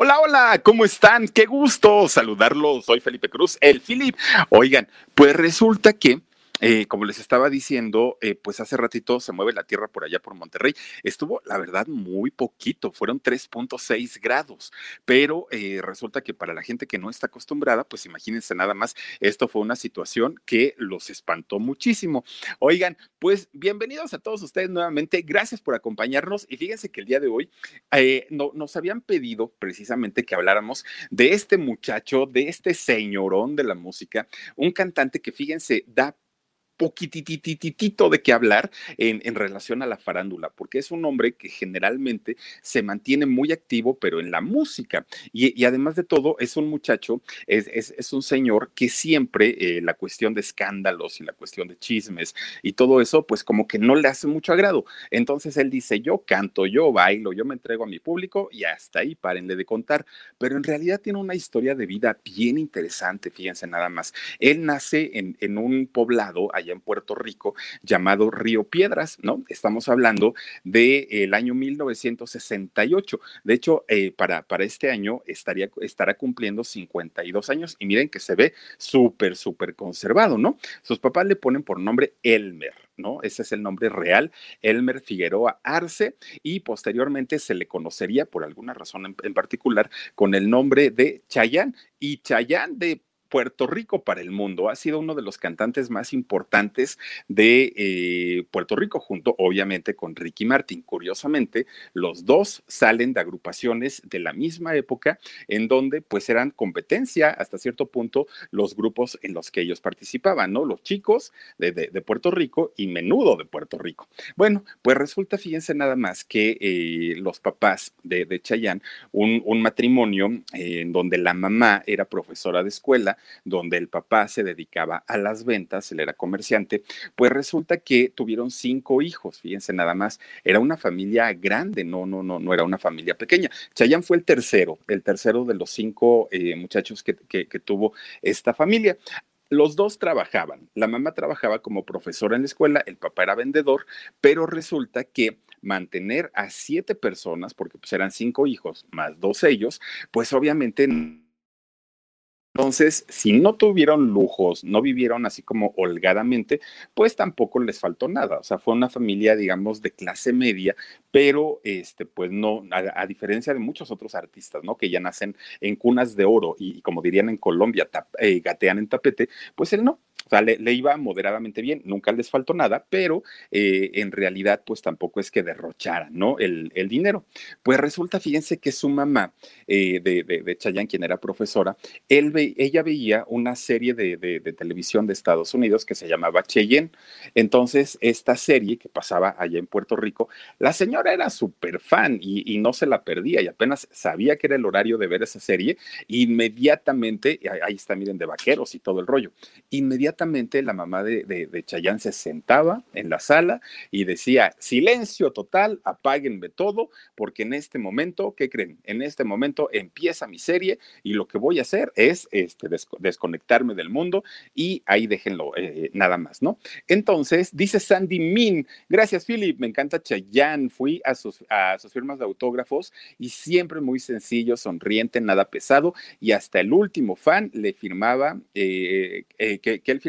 Hola, hola, ¿cómo están? Qué gusto saludarlos. Soy Felipe Cruz, el Filip. Oigan, pues resulta que eh, como les estaba diciendo, eh, pues hace ratito se mueve la tierra por allá por Monterrey. Estuvo, la verdad, muy poquito, fueron 3.6 grados, pero eh, resulta que para la gente que no está acostumbrada, pues imagínense nada más, esto fue una situación que los espantó muchísimo. Oigan, pues bienvenidos a todos ustedes nuevamente, gracias por acompañarnos y fíjense que el día de hoy no, nos habían pedido precisamente que habláramos de este muchacho, de este señorón de la música, un cantante que fíjense, da poquitititito de qué hablar en, relación a la farándula, porque es un hombre que generalmente se mantiene muy activo, pero en la música. Y, además de todo, es un muchacho, es, un señor que siempre eh, la cuestión de escándalos y la cuestión de chismes y todo eso, pues como que no le hace mucho agrado. Entonces él dice, yo canto, yo bailo, yo me entrego a mi público y hasta ahí párenle de contar. Pero en realidad tiene una historia de vida bien interesante, fíjense nada más. Él nace en, en un poblado allá en Puerto Rico llamado Río Piedras, ¿no? Estamos hablando del el año 1968. De hecho, eh, para, para este año estaría, estará cumpliendo 52 años y miren que se ve súper, súper conservado, ¿no? Sus papás le ponen por nombre Elmer. ¿no? Ese es el nombre real, Elmer Figueroa Arce, y posteriormente se le conocería por alguna razón en, en particular con el nombre de Chayán, y Chayán de Puerto Rico para el mundo. Ha sido uno de los cantantes más importantes de eh, Puerto Rico, junto obviamente con Ricky Martin. Curiosamente, los dos salen de agrupaciones de la misma época en donde pues eran competencia hasta cierto punto los grupos en los que ellos participaban, ¿no? Los chicos de, Puerto Rico y Menudo de Puerto Rico. Bueno, pues resulta, fíjense nada más que eh, los papás de, de Chayanne, un, matrimonio eh, en donde la mamá era profesora de escuela, donde el papá se dedicaba a las ventas, él era comerciante, pues resulta que tuvieron cinco hijos, fíjense nada más, era una familia grande, no, no, no, no era una familia pequeña. Chayán fue el tercero, el tercero de los cinco eh, muchachos que, que tuvo esta familia los dos trabajaban. La mamá trabajaba como profesora en la escuela, el papá era vendedor, pero resulta que mantener a siete personas, porque pues eran cinco hijos más dos ellos, pues obviamente entonces, si no tuvieron lujos, no vivieron así como holgadamente, pues tampoco les faltó nada. O sea, fue una familia, digamos, de clase media, pero este, pues no, a, diferencia de muchos otros artistas, ¿no? Que ya nacen en cunas de oro y, como dirían en Colombia, eh, gatean en tapete, pues él no. O sea, le, iba moderadamente bien, nunca les faltó nada, pero eh, en realidad, pues tampoco es que derrochara, ¿no? El, dinero. Pues resulta, fíjense que su mamá eh, de, de, Chayanne, quien era profesora, ella veía una serie de, televisión de Estados Unidos que se llamaba Cheyenne. Entonces, esta serie que pasaba allá en Puerto Rico, la señora era súper fan y, y, no se la perdía y apenas sabía que era el horario de ver esa serie, inmediatamente, ahí está, miren, de vaqueros y todo el rollo, inmediatamente la mamá de, de, Chayán se sentaba en la sala y decía, silencio total, apáguenme todo, porque en este momento, ¿qué creen? En este momento empieza mi serie y lo que voy a hacer es este, desconectarme del mundo y ahí déjenlo eh, nada más, ¿no? Entonces, dice Sandy Min, gracias Philip, me encanta Chayán, fui a sus, a sus firmas de autógrafos y siempre muy sencillo, sonriente, nada pesado y hasta el último fan le firmaba eh, eh, que, que él firmaba,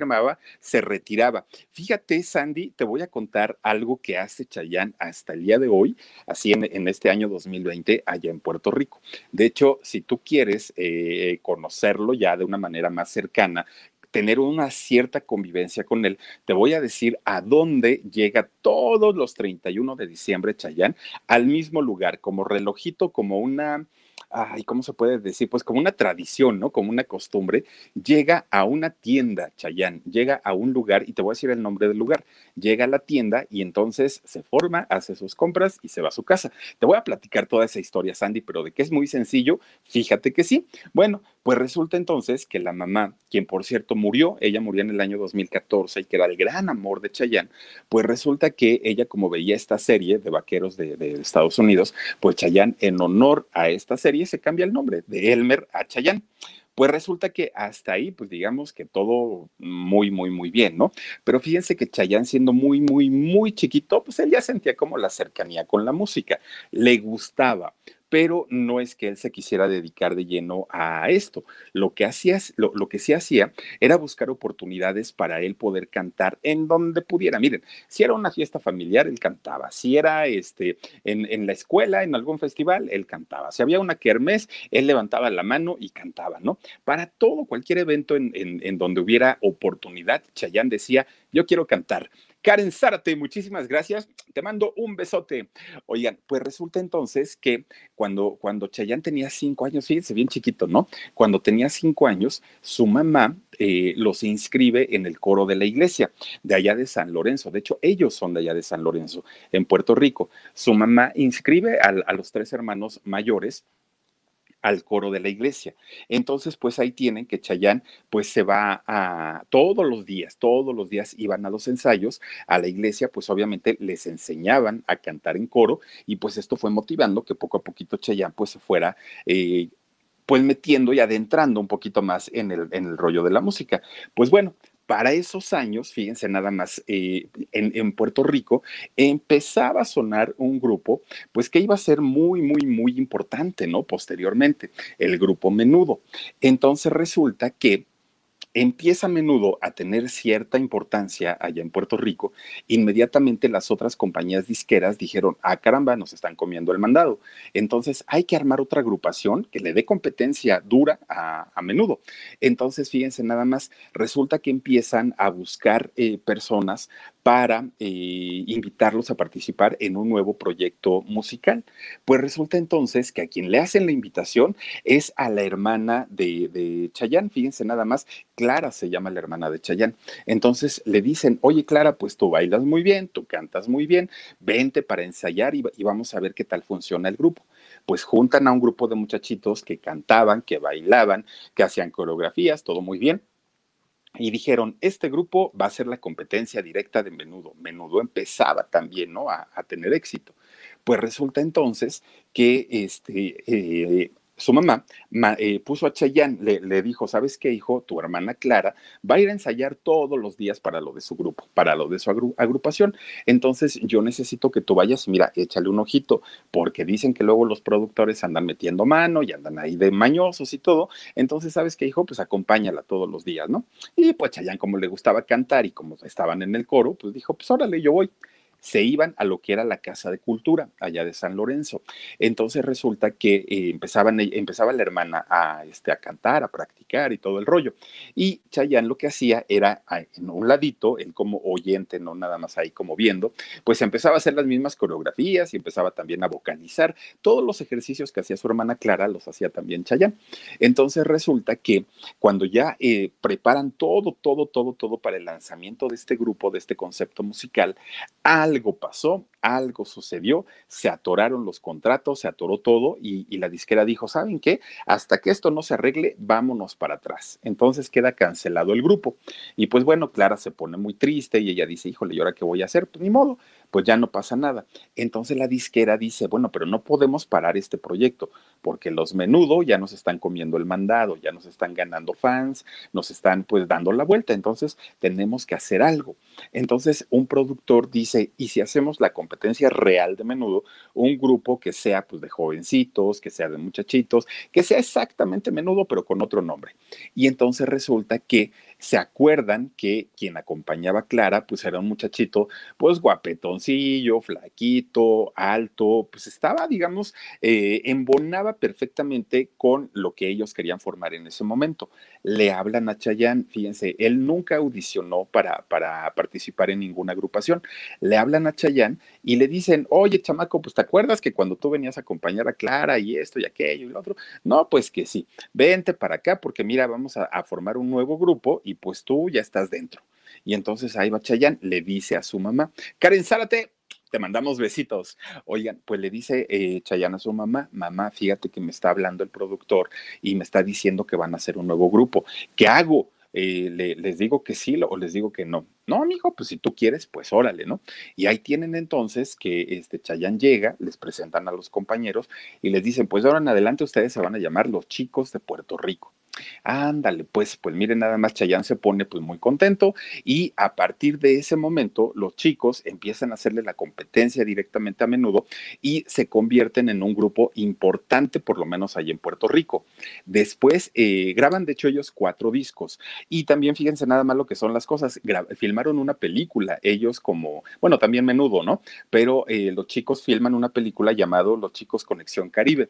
se retiraba. Fíjate, Sandy, te voy a contar algo que hace Chayán hasta el día de hoy, así en, este año 2020, allá en Puerto Rico. De hecho, si tú quieres eh, conocerlo ya de una manera más cercana, tener una cierta convivencia con él, te voy a decir a dónde llega todos los 31 de diciembre Chayán, al mismo lugar, como relojito, como una ay, ¿cómo se puede decir? Pues como una tradición, ¿no? Como una costumbre, llega a una tienda, Chayán, llega a un lugar, y te voy a decir el nombre del lugar, llega a la tienda y entonces se forma, hace sus compras y se va a su casa. Te voy a platicar toda esa historia, Sandy, pero de que es muy sencillo, fíjate que sí. Bueno, pues resulta entonces que la mamá, quien por cierto murió, ella murió en el año 2014 y que era el gran amor de Chayán, pues resulta que ella como veía esta serie de vaqueros de, de Estados Unidos, pues Chayán en honor a esta serie se cambia el nombre de Elmer a Chayán. Pues resulta que hasta ahí, pues digamos que todo muy, muy, muy bien, ¿no? Pero fíjense que Chayán siendo muy, muy, muy chiquito, pues él ya sentía como la cercanía con la música, le gustaba pero no es que él se quisiera dedicar de lleno a esto. Lo que, hacía, lo, que sí hacía era buscar oportunidades para él poder cantar en donde pudiera. Miren, si era una fiesta familiar, él cantaba. Si era este, en, la escuela, en algún festival, él cantaba. Si había una kermés, él levantaba la mano y cantaba, ¿no? Para todo, cualquier evento en, en, en donde hubiera oportunidad, Chayán decía, yo quiero cantar. Karen Zárate, muchísimas gracias. Te mando un besote. Oigan, pues resulta entonces que cuando, cuando Chayán tenía cinco años, fíjense, bien chiquito, ¿no? Cuando tenía cinco años, su mamá eh, los inscribe en el coro de la iglesia de allá de San Lorenzo. De hecho, ellos son de allá de San Lorenzo, en Puerto Rico. Su mamá inscribe a los tres hermanos mayores al coro de la iglesia. Entonces, pues ahí tienen que Chayán, pues se va a todos los días, todos los días iban a los ensayos a la iglesia, pues obviamente les enseñaban a cantar en coro y pues esto fue motivando que poco a poquito Chayán pues se fuera eh, pues metiendo y adentrando un poquito más en el, en el rollo de la música. Pues bueno, para esos años, fíjense nada más, eh, en, Puerto Rico empezaba a sonar un grupo, pues que iba a ser muy, muy, muy importante, ¿no? Posteriormente, el grupo Menudo. Entonces resulta que empieza a menudo a tener cierta importancia allá en Puerto Rico, inmediatamente las otras compañías disqueras dijeron, ah, caramba, nos están comiendo el mandado. Entonces hay que armar otra agrupación que le dé competencia dura a, menudo. Entonces, fíjense nada más, resulta que empiezan a buscar eh, personas para eh, invitarlos a participar en un nuevo proyecto musical. Pues resulta entonces que a quien le hacen la invitación es a la hermana de, Chayán, fíjense nada más, Clara se llama la hermana de Chayán. Entonces le dicen, oye Clara, pues tú bailas muy bien, tú cantas muy bien, vente para ensayar y vamos a ver qué tal funciona el grupo pues juntan a un grupo de muchachitos que cantaban, que bailaban, que hacían coreografías, todo muy bien y dijeron, este grupo va a ser la competencia directa de Menudo. Menudo empezaba también ¿no? a, tener éxito. Pues resulta entonces que este, eh, su mamá eh, puso a Chayán, le, dijo, ¿sabes qué, hijo? Tu hermana Clara va a ir a ensayar todos los días para lo de su grupo, para lo de su agrupación. Entonces yo necesito que tú vayas mira, échale un ojito, porque dicen que luego los productores andan metiendo mano y andan ahí de mañosos y todo. Entonces, ¿sabes qué, hijo? Pues acompáñala todos los días, ¿no? Y pues Chayán, como le gustaba cantar y como estaban en el coro, pues dijo, pues órale, yo voy se iban a lo que era la Casa de Cultura, allá de San Lorenzo. Entonces resulta que eh, empezaban, e, empezaba la hermana a, este, a cantar, a practicar y todo el rollo. Y Chayán lo que hacía era, en un ladito, él como oyente, no nada más ahí como viendo, pues empezaba a hacer las mismas coreografías y empezaba también a vocalizar. Todos los ejercicios que hacía su hermana Clara los hacía también Chayán. Entonces resulta que cuando ya eh, preparan todo, todo, todo, todo para el lanzamiento de este grupo, de este concepto musical, algo pasó, algo sucedió, se atoraron los contratos, se atoró todo y, la disquera dijo, ¿saben qué? Hasta que esto no se arregle, vámonos para atrás. Entonces queda cancelado el grupo. Y pues bueno, Clara se pone muy triste y ella dice, híjole, ¿y ahora qué voy a hacer? Pues ni modo, pues ya no pasa nada. Entonces la disquera dice, bueno, pero no podemos parar este proyecto porque los menudo ya nos están comiendo el mandado, ya nos están ganando fans, nos están pues dando la vuelta, entonces tenemos que hacer algo. Entonces un productor dice, ¿y si hacemos la competencia real de menudo, un grupo que sea pues de jovencitos, que sea de muchachitos, que sea exactamente menudo pero con otro nombre? Y entonces resulta que se acuerdan que quien acompañaba a Clara, pues era un muchachito, pues guapetoncillo, flaquito, alto, pues estaba, digamos, eh, embonaba perfectamente con lo que ellos querían formar en ese momento. Le hablan a Chayanne, fíjense, él nunca audicionó para, para participar en ninguna agrupación. Le hablan a Chayanne y le dicen, oye, chamaco, pues te acuerdas que cuando tú venías a acompañar a Clara y esto y aquello y lo otro, no, pues que sí, vente para acá porque mira, vamos a, formar un nuevo grupo y pues tú ya estás dentro. Y entonces ahí va Chayanne, le dice a su mamá, Karen Zárate, te mandamos besitos. Oigan, pues le dice eh, a su mamá, mamá, fíjate que me está hablando el productor y me está diciendo que van a hacer un nuevo grupo. ¿Qué hago? Eh, les digo que sí o les digo que no. No, amigo, pues si tú quieres, pues órale, ¿no? Y ahí tienen entonces que este Chayán llega, les presentan a los compañeros y les dicen, pues ahora en adelante ustedes se van a llamar los chicos de Puerto Rico. Ándale, pues, pues miren, nada más Chayán se pone pues muy contento y a partir de ese momento los chicos empiezan a hacerle la competencia directamente a menudo y se convierten en un grupo importante, por lo menos ahí en Puerto Rico. Después eh, graban, de hecho, ellos cuatro discos y también fíjense nada más lo que son las cosas, filmaron una película, ellos como, bueno, también menudo, ¿no? Pero eh, los chicos filman una película llamado Los chicos Conexión Caribe.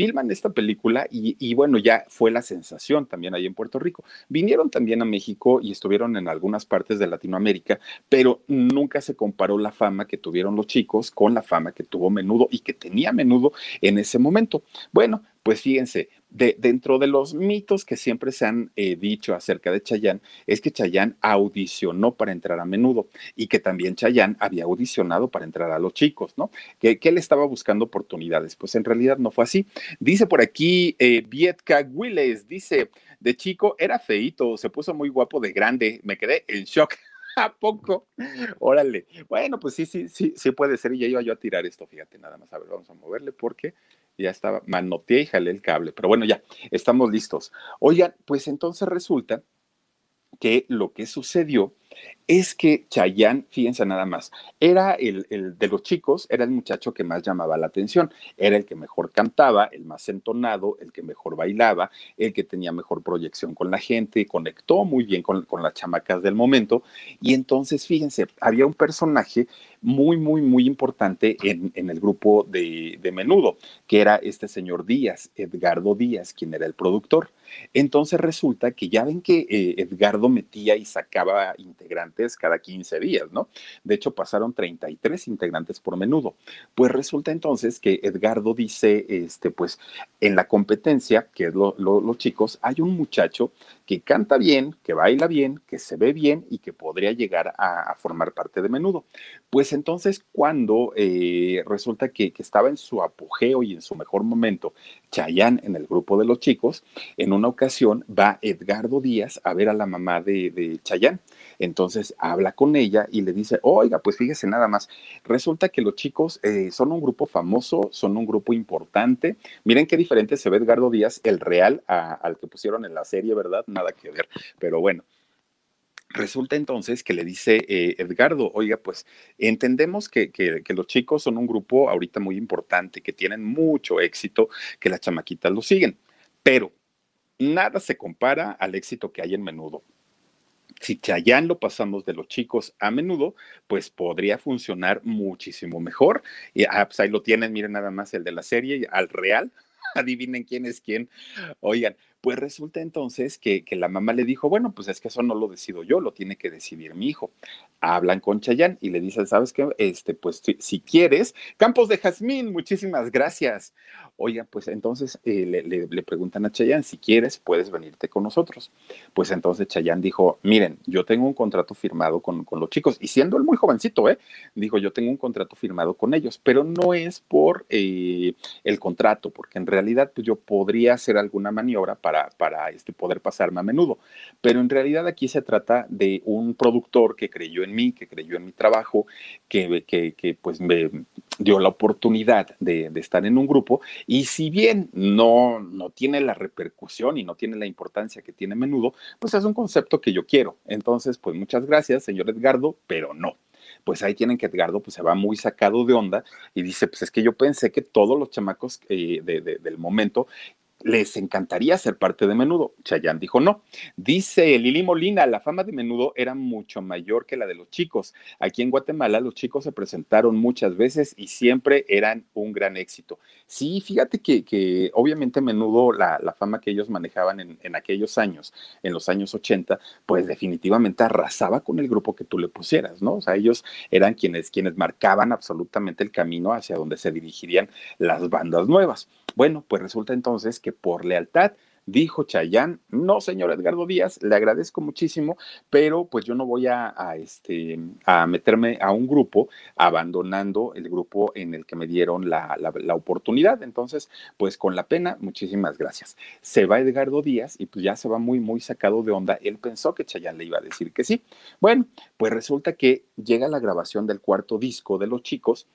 Filman esta película y, bueno, ya fue la sensación también ahí en Puerto Rico. Vinieron también a México y estuvieron en algunas partes de Latinoamérica, pero nunca se comparó la fama que tuvieron los chicos con la fama que tuvo Menudo y que tenía Menudo en ese momento. Bueno, pues fíjense, de, dentro de los mitos que siempre se han eh, dicho acerca de Chayán, es que Chayán audicionó para entrar a menudo y que también Chayán había audicionado para entrar a los chicos, ¿no? Que, él estaba buscando oportunidades. Pues en realidad no fue así. Dice por aquí eh, Vietka Willes, dice, de chico era feito, se puso muy guapo de grande, me quedé en shock. ¿A poco? Órale. Bueno, pues sí, sí, sí, sí puede ser. Y ya iba yo a tirar esto, fíjate, nada más. A ver, vamos a moverle porque ya estaba, manoteé y jalé el cable, pero bueno, ya, estamos listos. Oigan, pues entonces resulta que lo que sucedió es que Chayán, fíjense nada más, era el, de los chicos, era el muchacho que más llamaba la atención, era el que mejor cantaba, el más entonado, el que mejor bailaba, el que tenía mejor proyección con la gente, conectó muy bien con, las chamacas del momento. Y entonces, fíjense, había un personaje muy, muy, muy importante en, el grupo de, de menudo, que era este señor Díaz, Edgardo Díaz, quien era el productor. Entonces resulta que ya ven que eh, Edgardo metía y sacaba integrantes cada 15 días, ¿no? De hecho, pasaron 33 integrantes por menudo. Pues resulta entonces que Edgardo dice, este, pues en la competencia, que es los chicos, hay un muchacho que canta bien, que baila bien, que se ve bien y que podría llegar a, formar parte de menudo. Pues entonces cuando eh, resulta que, estaba en su apogeo y en su mejor momento, Chayán en el grupo de los chicos, en una ocasión va Edgardo Díaz a ver a la mamá de, de Chayán. Entonces habla con ella y le dice, oiga, pues fíjese nada más, resulta que los chicos eh, son un grupo famoso, son un grupo importante. Miren qué diferente se ve Edgardo Díaz, el real, al que pusieron en la serie, ¿verdad? nada que ver. Pero bueno, Resulta entonces que le dice eh, Edgardo, oiga, pues entendemos que, que, los chicos son un grupo ahorita muy importante, que tienen mucho éxito, que las chamaquitas lo siguen, pero nada se compara al éxito que hay en menudo. Si Chayán lo pasamos de los chicos a menudo, pues podría funcionar muchísimo mejor. Y ah, pues ahí lo tienen, miren nada más el de la serie, al real, adivinen quién es quién. Oigan, pues resulta entonces que, la mamá le dijo, bueno, pues es que eso no lo decido yo, lo tiene que decidir mi hijo. Hablan con Chayán y le dicen, ¿sabes qué? Este, pues si, quieres, Campos de Jazmín, muchísimas gracias. Oiga, pues entonces eh, le, preguntan a Chayán, si quieres, puedes venirte con nosotros. Pues entonces Chayán dijo, miren, yo tengo un contrato firmado con, los chicos, y siendo él muy jovencito, ¿eh? Dijo, yo tengo un contrato firmado con ellos, pero no es por eh, el contrato, porque en realidad pues, yo podría hacer alguna maniobra para para, para este, poder pasarme a menudo. Pero en realidad aquí se trata de un productor que creyó en mí, que creyó en mi trabajo, que, pues me dio la oportunidad de, estar en un grupo y si bien no, no tiene la repercusión y no tiene la importancia que tiene menudo, pues es un concepto que yo quiero. Entonces, pues muchas gracias, señor Edgardo, pero no pues ahí tienen que Edgardo pues se va muy sacado de onda y dice, pues es que yo pensé que todos los chamacos eh, de, del momento les encantaría ser parte de Menudo. Chayán dijo no. Dice Lili Molina, la fama de Menudo era mucho mayor que la de los chicos. Aquí en Guatemala los chicos se presentaron muchas veces y siempre eran un gran éxito. Sí, fíjate que, obviamente Menudo, la, la, fama que ellos manejaban en, en, aquellos años, en los años 80, pues definitivamente arrasaba con el grupo que tú le pusieras, ¿no? O sea, ellos eran quienes, quienes marcaban absolutamente el camino hacia donde se dirigirían las bandas nuevas. Bueno, pues resulta entonces que por lealtad dijo Chayán, no, señor Edgardo Díaz, le agradezco muchísimo, pero pues yo no voy a, este, a meterme a un grupo abandonando el grupo en el que me dieron la, la, la, oportunidad. Entonces, pues con la pena, muchísimas gracias. Se va Edgardo Díaz y pues ya se va muy, muy sacado de onda. Él pensó que Chayán le iba a decir que sí. Bueno, pues resulta que llega la grabación del cuarto disco de los chicos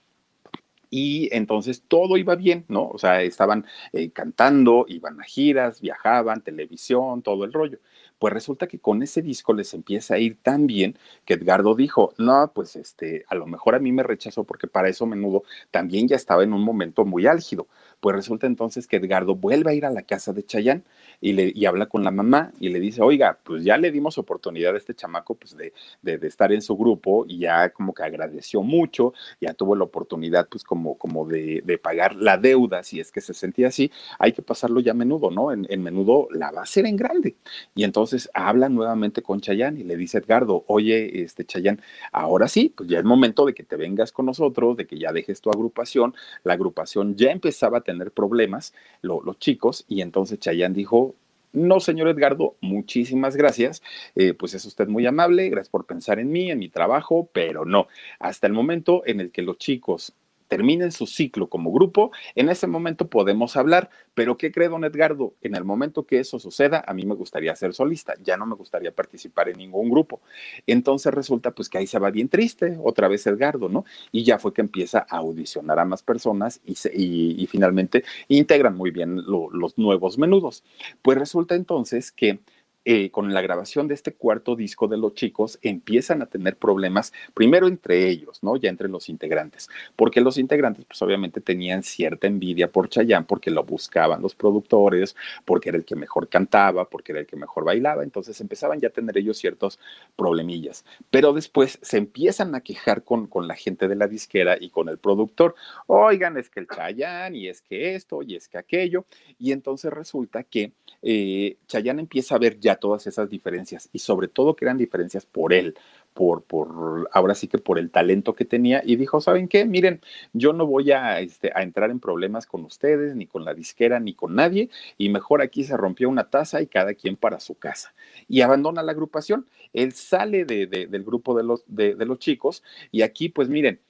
y entonces todo iba bien, ¿no? O sea, estaban eh, cantando, iban a giras, viajaban, televisión, todo el rollo. Pues resulta que con ese disco les empieza a ir tan bien que Edgardo dijo, no, pues este, a lo mejor a mí me rechazó porque para eso menudo también ya estaba en un momento muy álgido. Pues resulta entonces que Edgardo vuelve a ir a la casa de Chayán y, le, y habla con la mamá y le dice, oiga, pues ya le dimos oportunidad a este chamaco pues de, de, estar en su grupo y ya como que agradeció mucho, ya tuvo la oportunidad pues como, como de, de pagar la deuda, si es que se sentía así, hay que pasarlo ya a menudo, ¿no? En, en menudo la va a hacer en grande. Y entonces habla nuevamente con Chayán y le dice Edgardo, oye, este Chayán, ahora sí, pues ya es momento de que te vengas con nosotros, de que ya dejes tu agrupación. La agrupación ya empezaba a tener tener problemas lo, los chicos y entonces Chayán dijo, no, señor Edgardo, muchísimas gracias. Eh, pues es usted muy amable, gracias por pensar en mí, en mi trabajo, pero no. Hasta el momento en el que los chicos terminen su ciclo como grupo, en ese momento podemos hablar. Pero ¿qué cree don Edgardo? En el momento que eso suceda, a mí me gustaría ser solista, ya no me gustaría participar en ningún grupo. Entonces resulta pues que ahí se va bien triste, otra vez Edgardo, ¿no? Y ya fue que empieza a audicionar a más personas y, finalmente integran muy bien lo, los nuevos menudos. Pues resulta entonces que eh, con la grabación de este cuarto disco de los chicos, empiezan a tener problemas, primero entre ellos, ¿no? Ya entre los integrantes, porque los integrantes, pues obviamente tenían cierta envidia por Chayanne, porque lo buscaban los productores, porque era el que mejor cantaba, porque era el que mejor bailaba, entonces empezaban ya a tener ellos ciertos problemillas. Pero después se empiezan a quejar con, con la gente de la disquera y con el productor, oigan, es que el Chayanne, y es que esto, y es que aquello, y entonces resulta que eh, Chayanne empieza a ver ya todas esas diferencias y sobre todo que eran diferencias por él, por, por, ahora sí que por el talento que tenía y dijo, ¿saben qué? Miren, yo no voy a, este, a entrar en problemas con ustedes, ni con la disquera, ni con nadie, y mejor aquí se rompió una taza y cada quien para su casa. Y abandona la agrupación. Él sale de, de, del grupo de los, de, de los chicos y aquí, pues miren,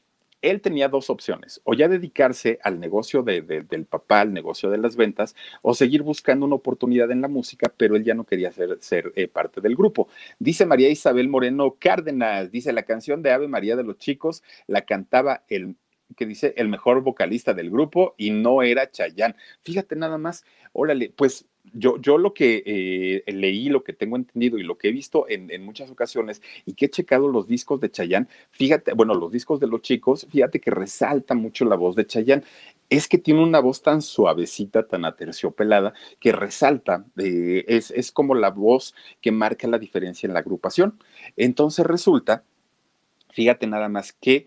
él tenía dos opciones, o ya dedicarse al negocio de, de, del papá, al negocio de las ventas, o seguir buscando una oportunidad en la música, pero él ya no quería ser, ser eh, parte del grupo. Dice María Isabel Moreno Cárdenas, dice la canción de Ave María de los chicos, la cantaba el que dice el mejor vocalista del grupo y no era Chayán. Fíjate nada más, órale, pues yo, yo lo que eh, leí, lo que tengo entendido y lo que he visto en, en, muchas ocasiones y que he checado los discos de Chayanne, fíjate, bueno, los discos de los chicos, fíjate que resalta mucho la voz de Chayanne. Es que tiene una voz tan suavecita, tan aterciopelada, que resalta, eh, es, es como la voz que marca la diferencia en la agrupación. Entonces resulta, fíjate nada más que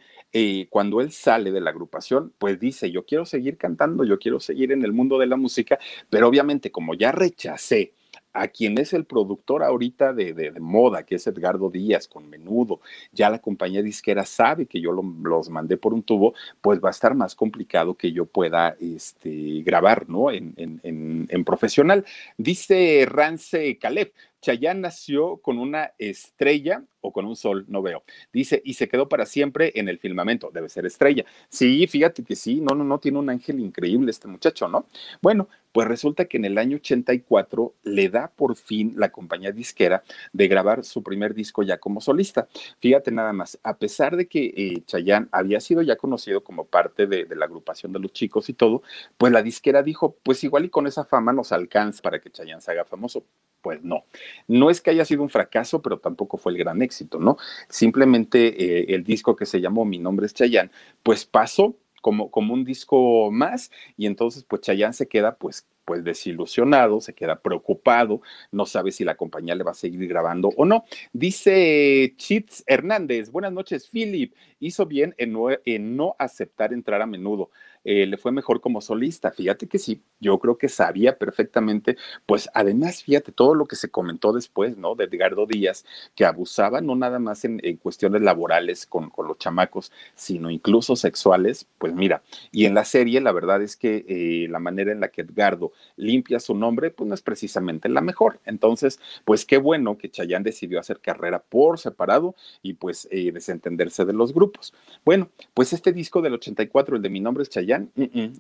cuando él sale de la agrupación, pues dice, yo quiero seguir cantando, yo quiero seguir en el mundo de la música, pero obviamente como ya rechacé a quien es el productor ahorita de, de, moda, que es Edgardo Díaz, con menudo, ya la compañía disquera sabe que yo lo, los mandé por un tubo, pues va a estar más complicado que yo pueda este, grabar, ¿no? En, en, en, en profesional. Dice Rance Caleb, Chayanne nació con una estrella o con un sol, no veo. Dice, y se quedó para siempre en el firmamento, debe ser estrella. Sí, fíjate que sí, no, no, no, tiene un ángel increíble este muchacho, ¿no? Bueno, pues resulta que en el año 84 le da por fin la compañía disquera de grabar su primer disco ya como solista. Fíjate nada más, a pesar de que eh, Chayanne había sido ya conocido como parte de, de, la agrupación de los chicos y todo, pues la disquera dijo, pues igual y con esa fama nos alcanza para que Chayanne se haga famoso. Pues no, no es que haya sido un fracaso, pero tampoco fue el gran éxito, ¿no? Simplemente eh, el disco que se llamó Mi nombre es Chayanne, pues pasó como, como un disco más y entonces pues Chayanne se queda pues pues desilusionado, se queda preocupado, no sabe si la compañía le va a seguir grabando o no. Dice Chits Hernández, buenas noches, Philip, hizo bien en no, en no aceptar entrar a menudo. Eh, le fue mejor como solista. Fíjate que sí, yo creo que sabía perfectamente, pues además, fíjate todo lo que se comentó después, ¿no? De Edgardo Díaz, que abusaba no nada más en, cuestiones laborales con, con, los chamacos, sino incluso sexuales, pues mira, y en la serie la verdad es que eh, la manera en la que Edgardo limpia su nombre, pues no es precisamente la mejor. Entonces, pues qué bueno que Chayanne decidió hacer carrera por separado y pues eh, desentenderse de los grupos. Bueno, pues este disco del 84, el de Mi Nombre es Chayanne,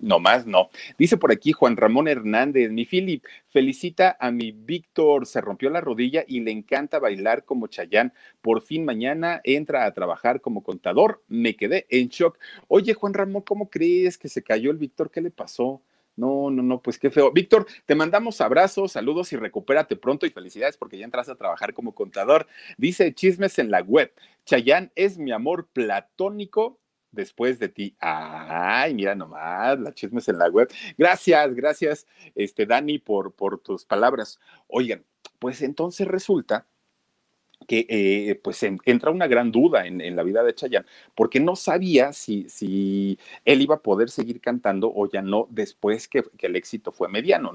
No más, no. Dice por aquí Juan Ramón Hernández, mi Philip, felicita a mi Víctor, se rompió la rodilla y le encanta bailar como Chayán. Por fin mañana entra a trabajar como contador. Me quedé en shock. Oye, Juan Ramón, ¿cómo crees que se cayó el Víctor? ¿Qué le pasó? No, no, no, pues qué feo. Víctor, te mandamos abrazos, saludos y recupérate pronto y felicidades porque ya entras a trabajar como contador. Dice chismes en la web. Chayán es mi amor platónico después de ti. Ay, mira nomás, la chismes en la web. Gracias, gracias, este, Dani, por, por tus palabras. Oigan, pues entonces resulta que eh, pues en, entra una gran duda en, en, la vida de Chayanne, porque no sabía si, si él iba a poder seguir cantando o ya no después que, que el éxito fue mediano.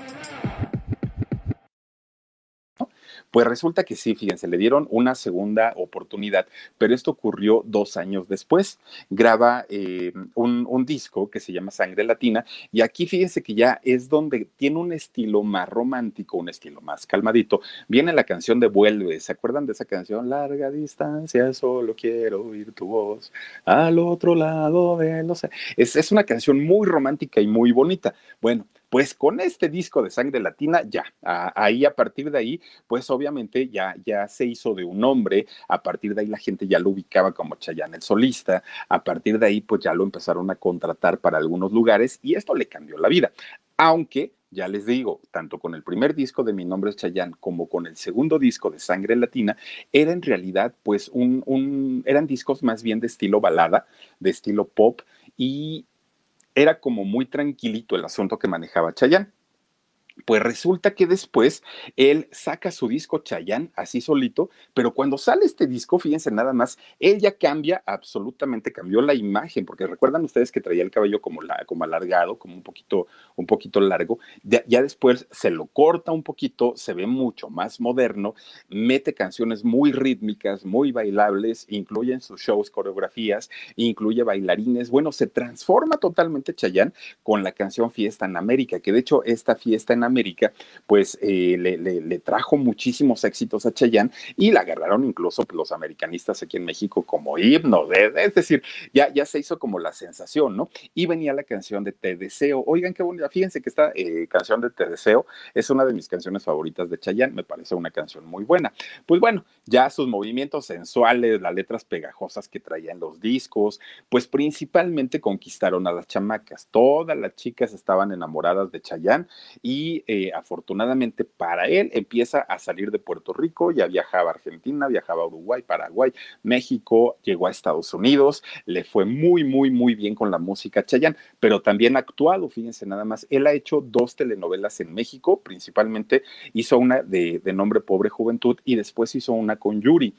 Pues resulta que sí, fíjense, le dieron una segunda oportunidad, pero esto ocurrió dos años después. Graba eh, un, un, disco que se llama Sangre Latina y aquí fíjense que ya es donde tiene un estilo más romántico, un estilo más calmadito. Viene la canción de Vuelve, ¿se acuerdan de esa canción? Larga distancia, solo quiero oír tu voz al otro lado de, no sé. Es, es una canción muy romántica y muy bonita. Bueno, pues con este disco de Sangre Latina, ya, a, ahí a partir de ahí, pues obviamente ya, ya se hizo de un hombre, a partir de ahí la gente ya lo ubicaba como Chayanne el solista, a partir de ahí pues ya lo empezaron a contratar para algunos lugares y esto le cambió la vida, aunque ya les digo, tanto con el primer disco de Mi Nombre es Chayanne como con el segundo disco de Sangre Latina, era en realidad pues un, un, eran discos más bien de estilo balada, de estilo pop y era como muy tranquilito el asunto que manejaba Chayanne. Pues resulta que después él saca su disco Chayán así solito, pero cuando sale este disco, fíjense nada más, él ya cambia, absolutamente cambió la imagen, porque recuerdan ustedes que traía el cabello como, la, como alargado, como un poquito, un poquito largo, ya, ya, después se lo corta un poquito, se ve mucho más moderno, mete canciones muy rítmicas, muy bailables, incluye en sus shows coreografías, incluye bailarines, bueno, se transforma totalmente Chayán con la canción Fiesta en América, que de hecho esta fiesta en América, pues eh, le, trajo muchísimos éxitos a Chayanne y la agarraron incluso los americanistas aquí en México como himno, es decir, ya, ya se hizo como la sensación, ¿no? Y venía la canción de Te Deseo. Oigan qué bonita, fíjense que esta eh, canción de Te Deseo es una de mis canciones favoritas de Chayanne, me parece una canción muy buena. Pues bueno, ya sus movimientos sensuales, las letras pegajosas que traían los discos, pues principalmente conquistaron a las chamacas. Todas las chicas estaban enamoradas de Chayanne y y eh, afortunadamente para él empieza a salir de Puerto Rico, ya viajaba a Argentina, viajaba a Uruguay, Paraguay, México, llegó a Estados Unidos, le fue muy, muy, muy bien con la música Chayanne, pero también ha actuado, fíjense nada más, él ha hecho dos telenovelas en México, principalmente hizo una de, de nombre Pobre Juventud y después hizo una con Yuri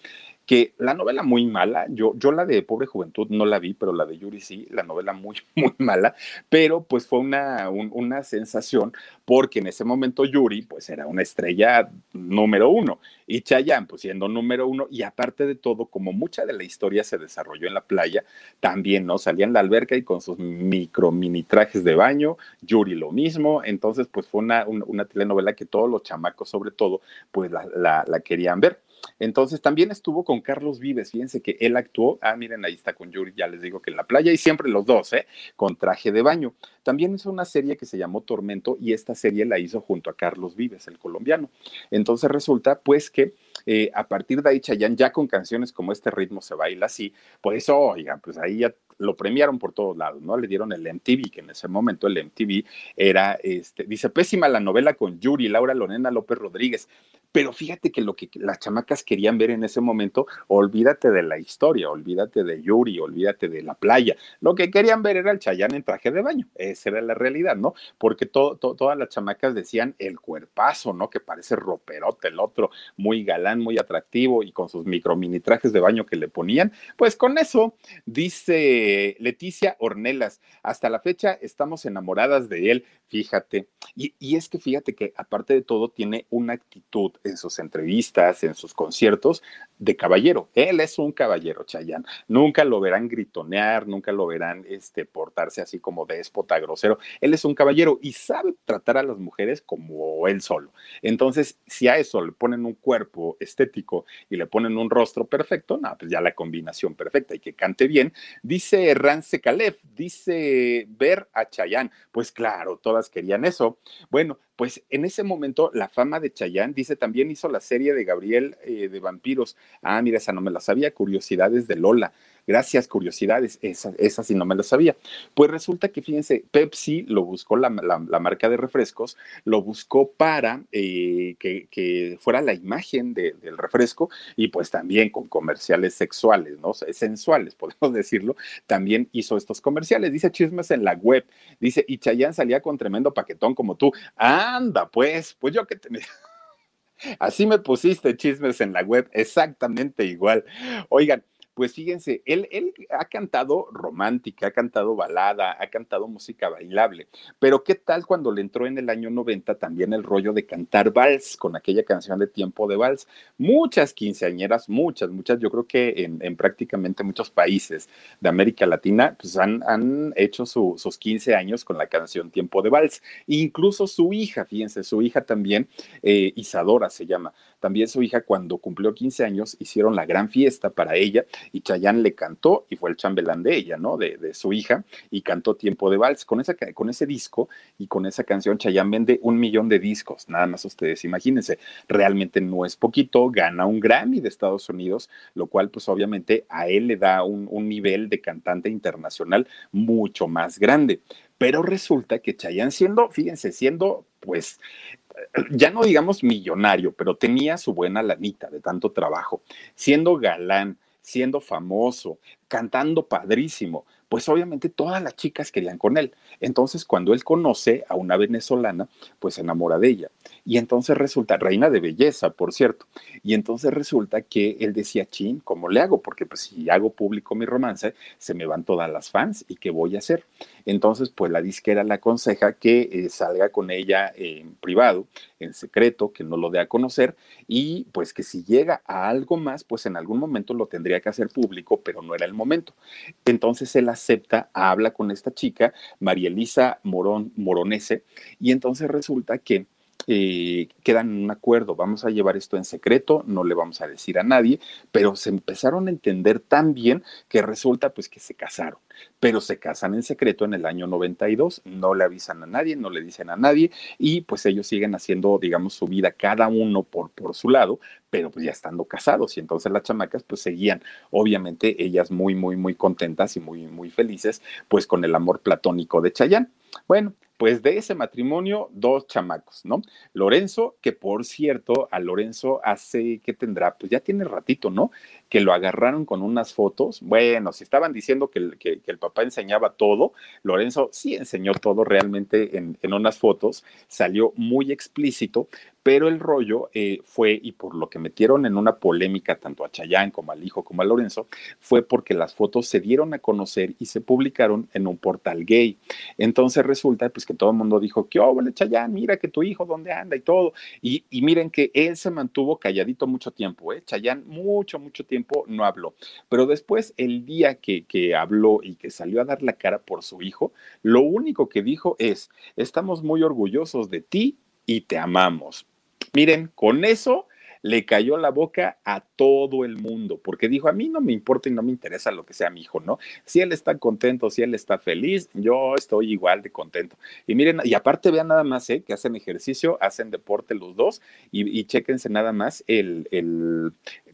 que la novela muy mala, yo, yo la de Pobre Juventud no la vi, pero la de Yuri sí, la novela muy, muy mala, pero pues fue una, una sensación porque en ese momento Yuri pues era una estrella número uno y Chayanne pues siendo número uno y aparte de todo, como mucha de la historia se desarrolló en la playa, también, ¿no? Salía en la alberca y con sus micro mini trajes de baño, Yuri lo mismo, entonces pues fue una, una, telenovela que todos los chamacos sobre todo pues la, la querían ver. Entonces también estuvo con Carlos Vives, fíjense que él actuó, ah, miren, ahí está con Yuri, ya les digo que en la playa y siempre los dos, ¿eh? Con traje de baño. También hizo una serie que se llamó Tormento y esta serie la hizo junto a Carlos Vives, el colombiano. Entonces resulta pues que eh, a partir de ahí Chayanne ya con canciones como este ritmo se baila así, por eso, oigan, pues ahí ya lo premiaron por todos lados, ¿no? Le dieron el MTV, que en ese momento el MTV era, este, dice, pésima la novela con Yuri, Laura Lorena López Rodríguez. Pero fíjate que lo que las chamacas querían ver en ese momento, olvídate de la historia, olvídate de Yuri, olvídate de la playa. Lo que querían ver era el Chayán en traje de baño. Esa era la realidad, ¿no? Porque todas las chamacas decían el cuerpazo, ¿no? Que parece roperote, el otro muy galán, muy atractivo y con sus micro mini trajes de baño que le ponían. Pues con eso, dice Leticia Ornelas, hasta la fecha estamos enamoradas de él, fíjate. Y, y es que fíjate que aparte de todo tiene una actitud en sus entrevistas, en sus conciertos, de caballero. Él es un caballero, Chayán. Nunca lo verán gritonear, nunca lo verán este, portarse así como déspota, grosero. Él es un caballero y sabe tratar a las mujeres como él solo. Entonces, si a eso le ponen un cuerpo estético y le ponen un rostro perfecto, no, pues ya la combinación perfecta y que cante bien. Dice Rance Caleb, dice ver a Chayán. Pues claro, todas querían eso. Bueno, pues en ese momento la fama de Chayanne, dice, también hizo la serie de Gabriel eh, de vampiros. Ah, mira, esa no me la sabía, Curiosidades de Lola. Gracias, curiosidades, esa, esa sí no me la sabía. Pues resulta que, fíjense, Pepsi lo buscó, la, marca de refrescos, lo buscó para eh, que, fuera la imagen del refresco y pues también con comerciales sexuales, ¿no? Sensuales, podemos decirlo. También hizo estos comerciales. Dice chismes en la web. Dice, y Chayanne salía con tremendo paquetón como tú. Anda, pues, pues yo que te... Así me pusiste chismes en la web, exactamente igual. Oigan, pues fíjense, él, él ha cantado romántica, ha cantado balada, ha cantado música bailable, pero ¿qué tal cuando le entró en el año 90 también el rollo de cantar vals con aquella canción de tiempo de vals? Muchas quinceañeras, muchas, muchas, yo creo que en, prácticamente muchos países de América Latina, pues han, han hecho sus 15 años con la canción Tiempo de Vals. incluso su hija, fíjense, su hija también, eh, Isadora se llama, también su hija cuando cumplió 15 años hicieron la gran fiesta para ella y Chayanne le cantó y fue el chambelán de ella, ¿no? De, su hija y cantó Tiempo de Vals. Con, con ese disco y con esa canción Chayanne vende un millón de discos, nada más ustedes imagínense, realmente no es poquito, gana un Grammy de Estados Unidos, lo cual pues obviamente a él le da un, un nivel de cantante internacional mucho más grande. Pero resulta que Chayanne siendo, fíjense, siendo pues ya no digamos millonario, pero tenía su buena lanita de tanto trabajo, siendo galán, siendo famoso, cantando padrísimo, pues obviamente todas las chicas querían con él. Entonces, cuando él conoce a una venezolana, pues se enamora de ella. Y entonces resulta, reina de belleza, por cierto. Y entonces resulta que él decía, chin, ¿cómo le hago? Porque pues si hago público mi romance, se me van todas las fans. ¿Y qué voy a hacer? Entonces, pues la disquera le aconseja que eh, salga con ella en privado, en secreto, que no lo dé a conocer. Y pues que si llega a algo más, pues en algún momento lo tendría que hacer público, pero no era el momento. Entonces él acepta, habla con esta chica, María Elisa Morón, Moronese, y entonces resulta que eh, quedan en un acuerdo, vamos a llevar esto en secreto, no le vamos a decir a nadie, pero se empezaron a entender tan bien que resulta pues que se casaron, pero se casan en secreto en el año 92, no le avisan a nadie, no le dicen a nadie y pues ellos siguen haciendo, digamos, su vida cada uno por, por su lado, pero pues ya estando casados y entonces las chamacas pues seguían, obviamente ellas muy, muy, muy contentas y muy, muy felices pues con el amor platónico de Chayanne. Bueno, pues de ese matrimonio, dos chamacos, ¿no? Lorenzo, que por cierto, a Lorenzo hace que tendrá, pues ya tiene ratito, ¿no? Que lo agarraron con unas fotos. Bueno, si estaban diciendo que el, que, papá enseñaba todo, Lorenzo sí enseñó todo realmente en, unas fotos, salió muy explícito, pero el rollo eh, fue, y por lo que metieron en una polémica tanto a Chayán como al hijo como a Lorenzo, fue porque las fotos se dieron a conocer y se publicaron en un portal gay. Entonces resulta pues que todo el mundo dijo, ¿qué óvole, Chayán? Mira que tu hijo dónde anda y todo. Y, miren que él se mantuvo calladito mucho tiempo, ¿eh? Chayán mucho, mucho tiempo no habló. Pero después, el día que, que habló y que salió a dar la cara por su hijo, lo único que dijo es, estamos muy orgullosos de ti y te amamos. Miren, con eso le cayó la boca a todo el mundo, porque dijo, a mí no me importa y no me interesa lo que sea mi hijo, ¿no? Si él está contento, si él está feliz, yo estoy igual de contento. Y miren, y aparte vean nada más, ¿eh? Que hacen ejercicio, hacen deporte los dos y, y chéquense nada más el, el,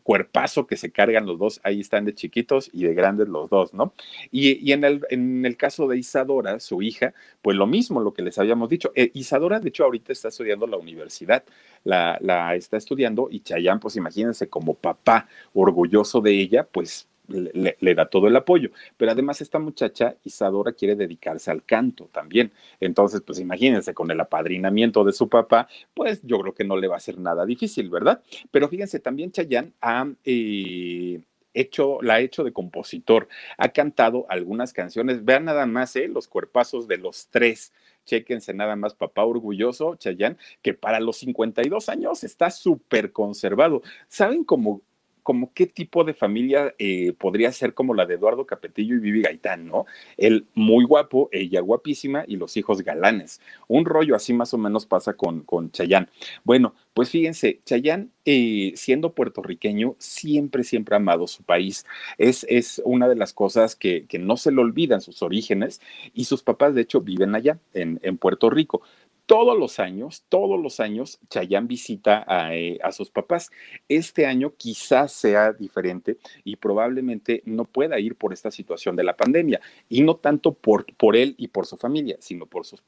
cuerpazo que se cargan los dos, ahí están de chiquitos y de grandes los dos, ¿no? Y, en, el, en el caso de Isadora, su hija, pues lo mismo, lo que les habíamos dicho. Eh, Isadora, de hecho, ahorita está estudiando la universidad, la, la está estudiando y Chayán, pues imagínense como papá orgulloso de ella, pues le, da todo el apoyo. Pero además esta muchacha, Isadora, quiere dedicarse al canto también. Entonces, pues imagínense, con el apadrinamiento de su papá, pues yo creo que no le va a ser nada difícil, ¿verdad? Pero fíjense, también Chayanne ha... Eh, hecho, la ha hecho de compositor, ha cantado algunas canciones, vean nada más ¿eh? los cuerpazos de los tres, chéquense nada más, papá orgulloso, Chayanne, que para los 52 años está súper conservado. ¿Saben cómo como qué tipo de familia eh, podría ser como la de Eduardo Capetillo y Vivi Gaitán, ¿no? Él muy guapo, ella guapísima y los hijos galanes. Un rollo así más o menos pasa con, con Chayán. Bueno, pues fíjense, Chayán, eh, siendo puertorriqueño, siempre, siempre ha amado su país. Es, es una de las cosas que, que, no se le olvidan sus orígenes y sus papás, de hecho, viven allá, en, en Puerto Rico todos los años, todos los años, Chayán visita eh, a, sus papás. Este año quizás sea diferente y probablemente no pueda ir por esta situación de la pandemia. Y no tanto por, por él y por su familia, sino por su,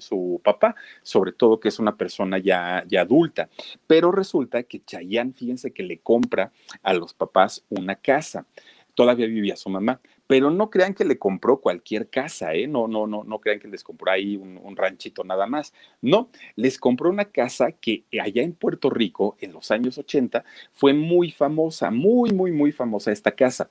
su, papá, sobre todo que es una persona ya, ya adulta. Pero resulta que Chayán, fíjense que le compra a los papás una casa. Todavía vivía su mamá pero no crean que le compró cualquier casa, ¿eh? No, no, no, no crean que les compró ahí un, ranchito nada más. No, les compró una casa que allá en Puerto Rico, en los años 80, fue muy famosa, muy, muy, muy famosa esta casa.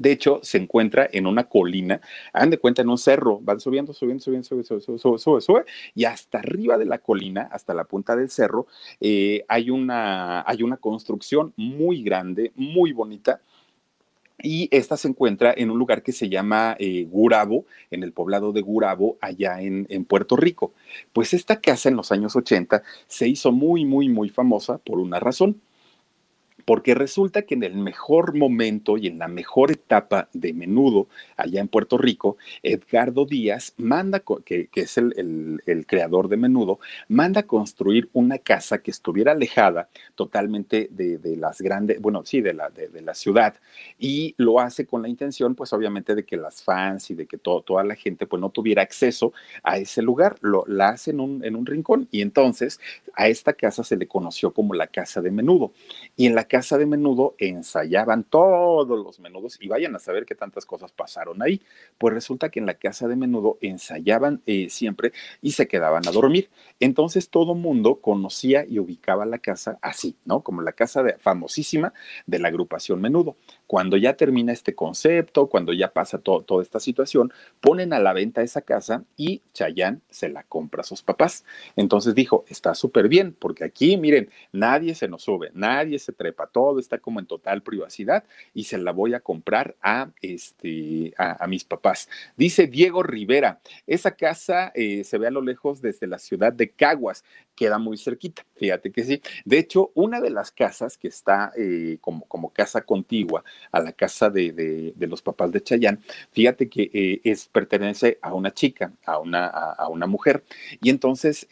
De hecho, se encuentra en una colina, hagan de cuenta en un cerro, van subiendo, subiendo, subiendo, subiendo, sube, sube, sube, sube, y hasta arriba de la colina, hasta la punta del cerro, eh, hay, una, hay una construcción muy grande, muy bonita, y esta se encuentra en un lugar que se llama eh, Gurabo, en el poblado de Gurabo, allá en, en, Puerto Rico. Pues esta casa en los años 80 se hizo muy, muy, muy famosa por una razón porque resulta que en el mejor momento y en la mejor etapa de menudo allá en Puerto Rico, Edgardo Díaz manda, que, es el, creador de menudo, manda construir una casa que estuviera alejada totalmente de, las grandes, bueno, sí, de la, ciudad, y lo hace con la intención, pues obviamente, de que las fans y de que toda la gente, pues no tuviera acceso a ese lugar, lo, la hace en un, en un rincón, y entonces a esta casa se le conoció como la casa de menudo, y en la casa de menudo ensayaban todos los menudos y vayan a saber qué tantas cosas pasaron ahí. Pues resulta que en la casa de menudo ensayaban eh, siempre y se quedaban a dormir. Entonces todo mundo conocía y ubicaba la casa así, ¿no? Como la casa famosísima de la agrupación menudo. Cuando ya termina este concepto, cuando ya pasa toda esta situación, ponen a la venta esa casa y Chayán se la compra a sus papás. Entonces dijo, está súper bien, porque aquí, miren, nadie se nos sube, nadie se trepa, todo está como en total privacidad y se la voy a comprar a, este, a, mis papás. Dice Diego Rivera, esa casa eh, se ve a lo lejos desde la ciudad de Caguas, queda muy cerquita, fíjate que sí. De hecho, una de las casas que está eh, como, como casa contigua a la casa de, los papás de Chayán, fíjate que eh, es, pertenece a una chica, a una, a, una mujer. Y entonces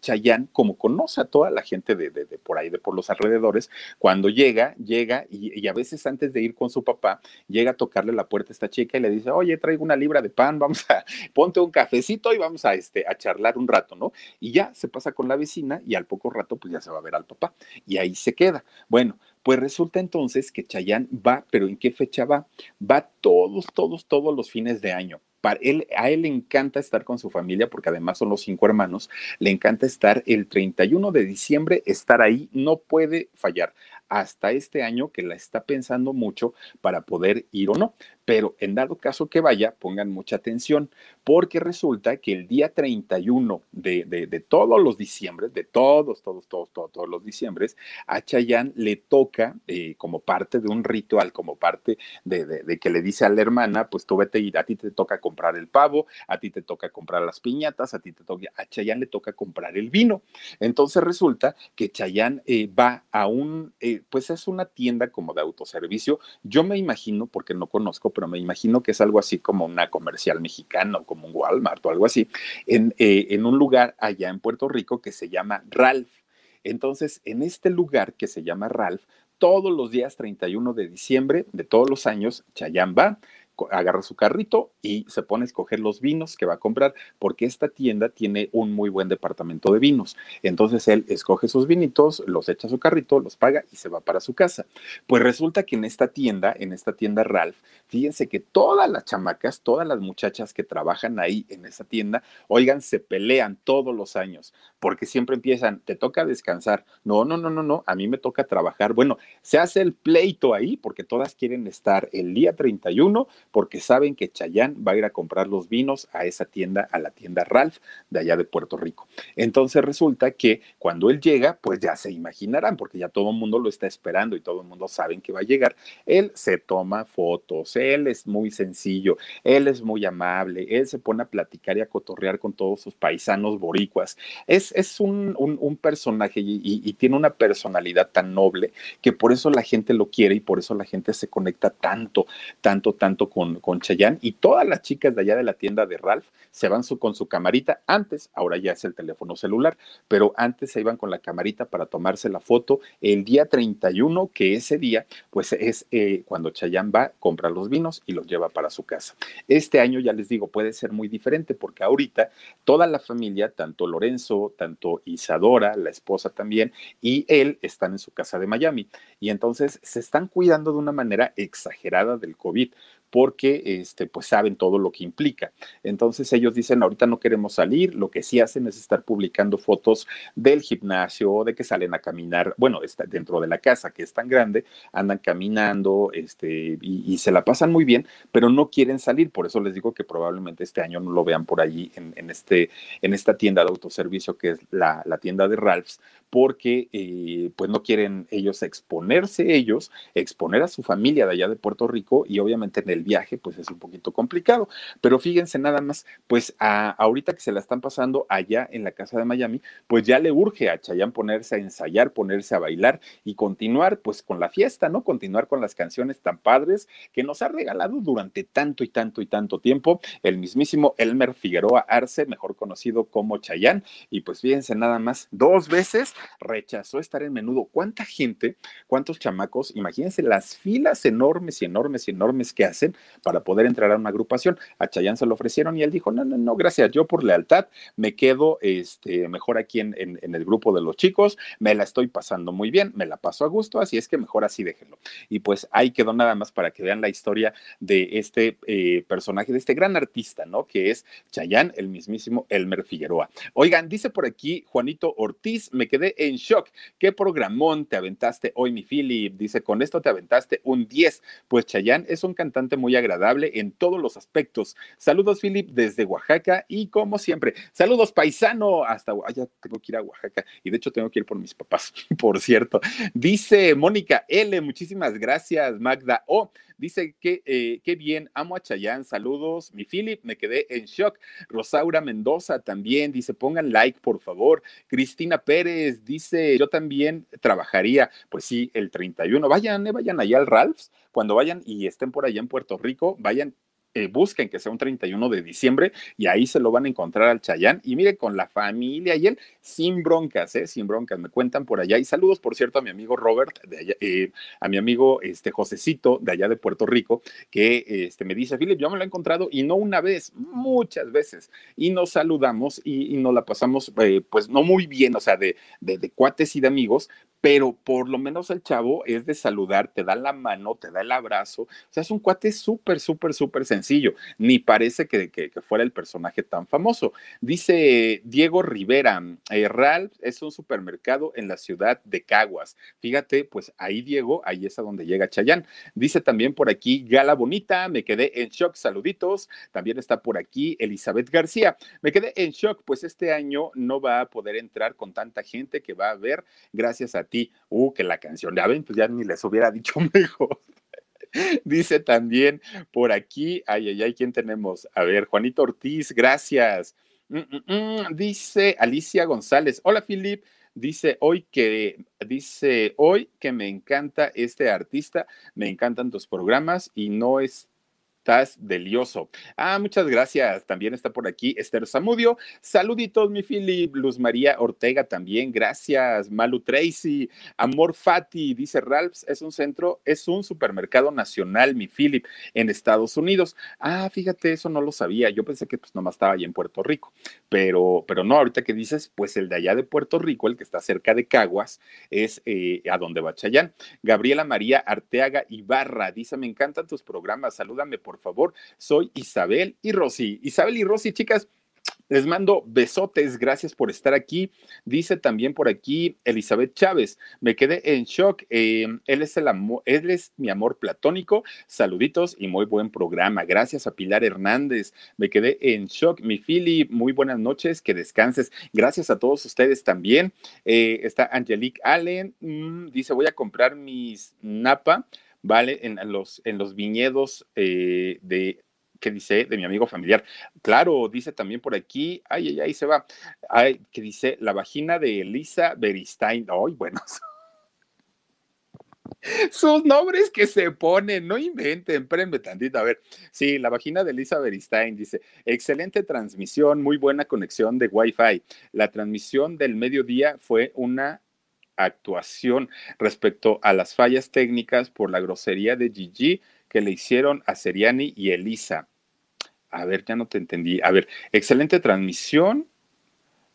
Chayán, como conoce a toda la gente de, de, por ahí, de por los alrededores, cuando llega, llega y, a veces antes de ir con su papá, llega a tocarle la puerta a esta chica y le dice, oye, traigo una libra de pan, vamos a, ponte un cafecito y vamos a, este, a charlar un rato, ¿no? Y ya se pasa con la vecina y al poco rato pues ya se va a ver al papá. Y ahí se queda. Bueno, pues resulta entonces que Chayán va, pero ¿en qué fecha va? Va todos, todos, todos los fines de año. Para él, a él le encanta estar con su familia porque además son los cinco hermanos. Le encanta estar el 31 de diciembre, estar ahí, no puede fallar hasta este año que la está pensando mucho para poder ir o no. Pero en dado caso que vaya, pongan mucha atención, porque resulta que el día 31 de, de, todos los diciembres, de todos, todos, todos, todos, todos los diciembres, a Chayanne le toca, eh, como parte de un ritual, como parte de, de, que le dice a la hermana, pues tú vete y a ti te toca comprar el pavo, a ti te toca comprar las piñatas, a ti te toca, a Chayanne le toca comprar el vino. Entonces resulta que Chayanne eh, va a un, eh, pues es una tienda como de autoservicio. Yo me imagino, porque no conozco, pero me imagino que es algo así como una comercial mexicana o como un Walmart o algo así, en, eh, en un lugar allá en Puerto Rico que se llama Ralph. Entonces, en este lugar que se llama Ralph, todos los días 31 de diciembre de todos los años, Chayán va, agarra su carrito y se pone a escoger los vinos que va a comprar, porque esta tienda tiene un muy buen departamento de vinos. Entonces él escoge sus vinitos, los echa a su carrito, los paga y se va para su casa. Pues resulta que en esta tienda, en esta tienda Ralph, fíjense que todas las chamacas, todas las muchachas que trabajan ahí en esa tienda, oigan, se pelean todos los años, porque siempre empiezan, te toca descansar. No, no, no, no, no, a mí me toca trabajar. Bueno, se hace el pleito ahí porque todas quieren estar el día 31 porque saben que Chayán va a ir a comprar los vinos a esa tienda, a la tienda Ralph de allá de Puerto Rico. Entonces resulta que cuando él llega, pues ya se imaginarán, porque ya todo el mundo lo está esperando y todo el mundo sabe que va a llegar. Él se toma fotos, él es muy sencillo, él es muy amable, él se pone a platicar y a cotorrear con todos sus paisanos boricuas. Es, es un, un, personaje y, y tiene una personalidad tan noble que por eso la gente lo quiere y por eso la gente se conecta tanto, tanto, tanto con con, con y todas las chicas de allá de la tienda de Ralph se van con su camarita. Antes, ahora ya es el teléfono celular, pero antes se iban con la camarita para tomarse la foto el día 31, que ese día, pues es eh, cuando Chayán va, compra los vinos y los lleva para su casa. Este año, ya les digo, puede ser muy diferente porque ahorita toda la familia, tanto Lorenzo, tanto Isadora, la esposa también, y él están en su casa de Miami. Y entonces se están cuidando de una manera exagerada del COVID porque este, pues saben todo lo que implica. Entonces ellos dicen, ahorita no queremos salir, lo que sí hacen es estar publicando fotos del gimnasio, de que salen a caminar, bueno, está dentro de la casa que es tan grande, andan caminando este, y, se la pasan muy bien, pero no quieren salir, por eso les digo que probablemente este año no lo vean por allí en, este, en esta tienda de autoservicio que es la, la tienda de Ralph's, porque eh, pues no quieren ellos exponerse ellos, exponer a su familia de allá de Puerto Rico y obviamente en el viaje pues es un poquito complicado. Pero fíjense nada más, pues ahorita que se la están pasando allá en la casa de Miami, pues ya le urge a Chayanne ponerse a ensayar, ponerse a bailar y continuar pues con la fiesta, ¿no? Continuar con las canciones tan padres que nos ha regalado durante tanto y tanto y tanto tiempo el mismísimo Elmer Figueroa Arce, mejor conocido como Chayanne. Y pues fíjense nada más, dos veces rechazó estar en menudo. ¿Cuánta gente, cuántos chamacos? Imagínense las filas enormes y enormes y enormes que hacen para poder entrar a una agrupación. A Chayán se lo ofrecieron y él dijo, no, no, no, gracias, yo por lealtad me quedo este, mejor aquí en, en, el grupo de los chicos, me la estoy pasando muy bien, me la paso a gusto, así es que mejor así déjenlo. Y pues ahí quedó nada más para que vean la historia de este eh, personaje, de este gran artista, ¿no? Que es Chayán, el mismísimo Elmer Figueroa. Oigan, dice por aquí Juanito Ortiz, me quedé en shock. ¿Qué programón te aventaste hoy, mi Philip? Dice, con esto te aventaste un 10. Pues Chayán es un cantante muy agradable en todos los aspectos. Saludos, Philip, desde Oaxaca y como siempre, saludos, paisano, hasta, ay, ya tengo que ir a Oaxaca y de hecho tengo que ir por mis papás, por cierto. Dice Mónica L, muchísimas gracias, Magda O. Dice que eh, qué bien, amo a Chayán, saludos. Mi Philip, me quedé en shock. Rosaura Mendoza también dice, pongan like, por favor. Cristina Pérez dice, yo también trabajaría. Pues sí, el 31. Vayan, eh, vayan allá al Ralphs. Cuando vayan y estén por allá en Puerto Rico, vayan eh, busquen que sea un 31 de diciembre y ahí se lo van a encontrar al Chayán. Y mire, con la familia y él, sin broncas, ¿eh? Sin broncas, me cuentan por allá. Y saludos, por cierto, a mi amigo Robert, de allá, eh, a mi amigo este, Josecito, de allá de Puerto Rico, que este, me dice, Philip, yo me lo he encontrado y no una vez, muchas veces. Y nos saludamos y, nos la pasamos, eh, pues no muy bien, o sea, de, de, de cuates y de amigos, pero por lo menos el chavo es de saludar, te da la mano, te da el abrazo. O sea, es un cuate súper, súper, súper sencillo. Ni parece que, fuera el personaje tan famoso. Dice Diego Rivera, eh, Ralph es un supermercado en la ciudad de Caguas. Fíjate, pues ahí Diego, ahí es a donde llega Chayán. Dice también por aquí Gala Bonita, me quedé en shock, saluditos. También está por aquí Elizabeth García. Me quedé en shock, pues este año no va a poder entrar con tanta gente que va a ver gracias a ti. Uh, que la canción, ya ven, pues ya ni les hubiera dicho mejor. Dice también por aquí, ay, ay, ay, ¿quién tenemos? A ver, Juanito Ortiz, gracias. Mm, mm, mm, dice Alicia González, hola Filip, dice hoy que dice hoy que me encanta este artista, me encantan tus programas y no es Estás delioso. Ah, muchas gracias. También está por aquí Esther Zamudio. Saluditos, mi Philip. Luz María Ortega también. Gracias. Malu Tracy. Amor Fati. Dice Ralphs. Es un centro, es un supermercado nacional, mi Philip, en Estados Unidos. Ah, fíjate, eso no lo sabía. Yo pensé que pues nomás estaba ahí en Puerto Rico. Pero, pero no, ahorita que dices, pues el de allá de Puerto Rico, el que está cerca de Caguas, es eh, a donde va Chayán. Gabriela María Arteaga Ibarra. Dice, me encantan tus programas. Salúdame por por favor. Soy Isabel y Rosy. Isabel y Rosy, chicas, les mando besotes, gracias por estar aquí. Dice también por aquí Elizabeth Chávez, me quedé en shock. Eh, él es el amor, él es mi amor platónico. Saluditos y muy buen programa. Gracias a Pilar Hernández. Me quedé en shock. Mi Philly, muy buenas noches, que descanses. Gracias a todos ustedes también. Eh, está Angelique Allen, mm, dice voy a comprar mis Napa ¿vale? En los, en los viñedos eh, de que dice de mi amigo familiar. Claro, dice también por aquí, ay, ay, ay, se va, ay, que dice la vagina de Elisa Beristain. Ay, bueno. Sus nombres que se ponen, no inventen, espérenme tantito. A ver, sí, la vagina de Elisa Beristain dice: excelente transmisión, muy buena conexión de Wi-Fi. La transmisión del mediodía fue una actuación respecto a las fallas técnicas por la grosería de Gigi que le hicieron a Seriani y Elisa. A ver, ya no te entendí. A ver, excelente transmisión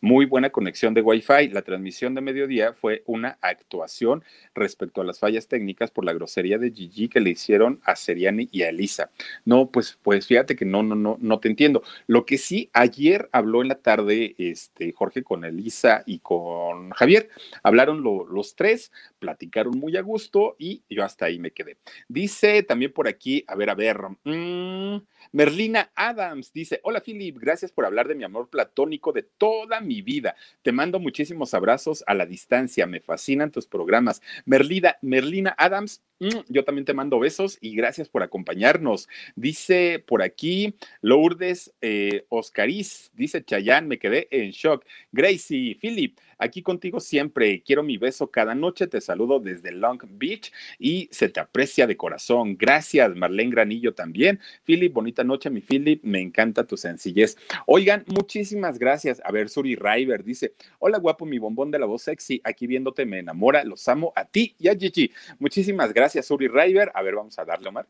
muy buena conexión de Wi-Fi. La transmisión de mediodía fue una actuación respecto a las fallas técnicas por la grosería de Gigi que le hicieron a Seriani y a Elisa. No, pues, pues fíjate que no, no, no, no te entiendo. Lo que sí, ayer habló en la tarde este, Jorge con Elisa y con Javier. Hablaron los tres, platicaron muy a gusto y yo hasta ahí me quedé. Dice también por aquí, a ver, a ver, mmm, Merlina Adams dice, hola Philip, gracias por hablar de mi amor platónico de toda mi vida. Te mando muchísimos abrazos a la distancia, me fascinan tus programas. Merlina, Merlina Adams, mm, yo también te mando besos y gracias por acompañarnos. Dice por aquí Lourdes eh, Oscariz, dice Chayán, me quedé en shock. Gracie, Philip, Aquí contigo siempre. Quiero mi beso cada noche. Te saludo desde Long Beach y se te aprecia de corazón. Gracias, Marlene Granillo también. Philip, bonita noche, mi Philip. Me encanta tu sencillez. Oigan, muchísimas gracias. A ver, Suri River dice: Hola, guapo, mi bombón de la voz sexy. Aquí viéndote me enamora. Los amo a ti y a Gigi. Muchísimas gracias, Suri River. A ver, vamos a darle, Omar.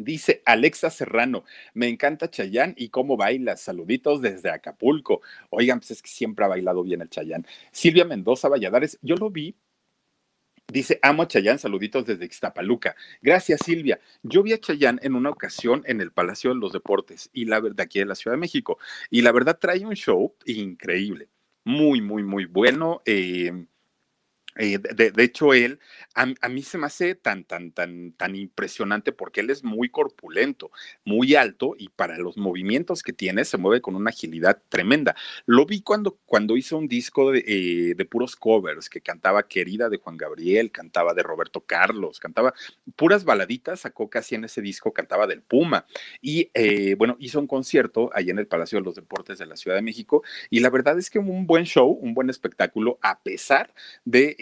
Dice Alexa Serrano, me encanta Chayán y cómo baila. Saluditos desde Acapulco. Oigan, pues es que siempre ha bailado bien el Chayán. Silvia Mendoza Valladares, yo lo vi. Dice, amo a Chayán, saluditos desde Ixtapaluca. Gracias, Silvia. Yo vi a Chayán en una ocasión en el Palacio de los Deportes y la verdad, aquí en la Ciudad de México. Y la verdad trae un show increíble. Muy, muy, muy bueno. Eh, Eh, de, hecho, él, a, mí se me hace tan, tan, tan, tan impresionante porque él es muy corpulento, muy alto y para los movimientos que tiene se mueve con una agilidad tremenda. Lo vi cuando, cuando hizo un disco de, eh, puros covers, que cantaba Querida de Juan Gabriel, cantaba de Roberto Carlos, cantaba puras baladitas, sacó casi en ese disco, cantaba del Puma. Y eh, bueno, hizo un concierto allá en el Palacio de los Deportes de la Ciudad de México y la verdad es que un buen show, un buen espectáculo, a pesar de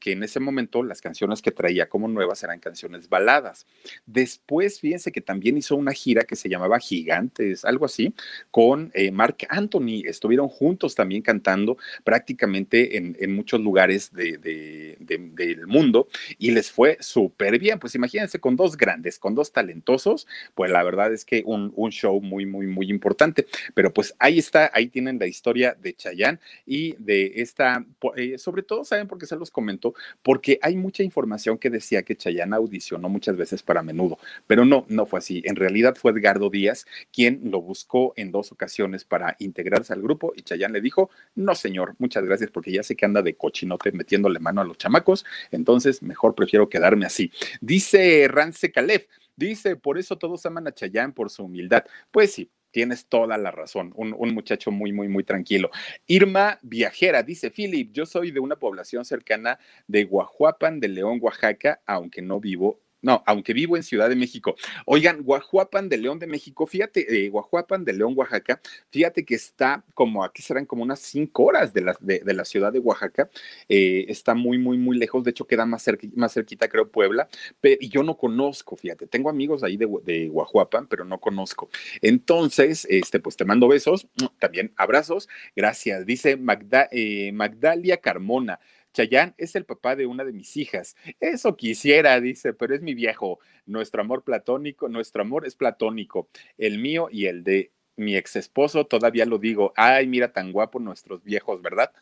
que en ese momento las canciones que traía como nuevas eran canciones baladas. Después, fíjense que también hizo una gira que se llamaba Gigantes, algo así, con eh, Mark Anthony. Estuvieron juntos también cantando prácticamente en, muchos lugares de, de, de, del mundo y les fue súper bien. Pues imagínense con dos grandes, con dos talentosos, pues la verdad es que un, un show muy, muy, muy importante. Pero pues ahí está, ahí tienen la historia de Chayanne y de esta, eh, sobre todo, ¿saben por qué se los comento? Porque hay mucha información que decía que Chayanne audicionó muchas veces para menudo, pero no, no fue así. En realidad fue Edgardo Díaz quien lo buscó en dos ocasiones para integrarse al grupo y Chayanne le dijo, no señor, muchas gracias porque ya sé que anda de cochinote metiéndole mano a los chamacos, entonces mejor prefiero quedarme así. Dice Rance Calef, dice, por eso todos aman a Chayanne por su humildad. Pues sí, tienes toda la razón. Un, muchacho muy, muy, muy tranquilo. Irma Viajera dice: Philip, yo soy de una población cercana de Guajuapan, de León, Oaxaca, aunque no vivo no, aunque vivo en Ciudad de México. Oigan, Guajuapan de León de México, fíjate, eh, Guajuapan de León, Oaxaca, fíjate que está como, aquí serán como unas cinco horas de la, de, la ciudad de Oaxaca, eh, está muy, muy, muy lejos, de hecho queda más, cerqui, más cerquita, creo, Puebla, pero, y yo no conozco, fíjate, tengo amigos ahí de, de, Guajuapan, pero no conozco. Entonces, este, pues te mando besos, también abrazos, gracias, dice Magda, eh, Magdalia Carmona. Chayán es el papá de una de mis hijas. Eso quisiera, dice, pero es mi viejo. Nuestro amor platónico, nuestro amor es platónico. El mío y el de mi ex esposo, todavía lo digo. Ay, mira tan guapo nuestros viejos, ¿verdad?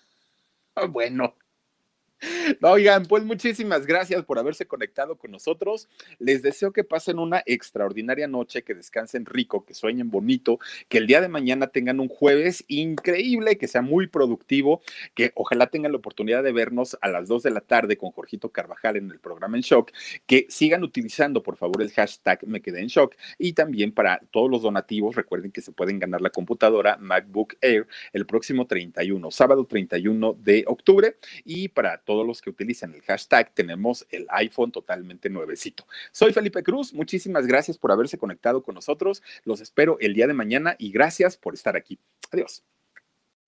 Bueno, Oigan, pues muchísimas gracias por haberse conectado con nosotros. Les deseo que pasen una extraordinaria noche, que descansen rico, que sueñen bonito, que el día de mañana tengan un jueves increíble, que sea muy productivo, que ojalá tengan la oportunidad de vernos a las 2 de la tarde con Jorgito Carvajal en el programa En Shock, que sigan utilizando por favor el hashtag Me Quedé en Shock y también para todos los donativos, recuerden que se pueden ganar la computadora MacBook Air el próximo 31, sábado 31 de octubre y para todos los que utilizan el hashtag, tenemos el iPhone totalmente nuevecito. Soy Felipe Cruz, muchísimas gracias por haberse conectado con nosotros. Los espero el día de mañana y gracias por estar aquí. Adiós.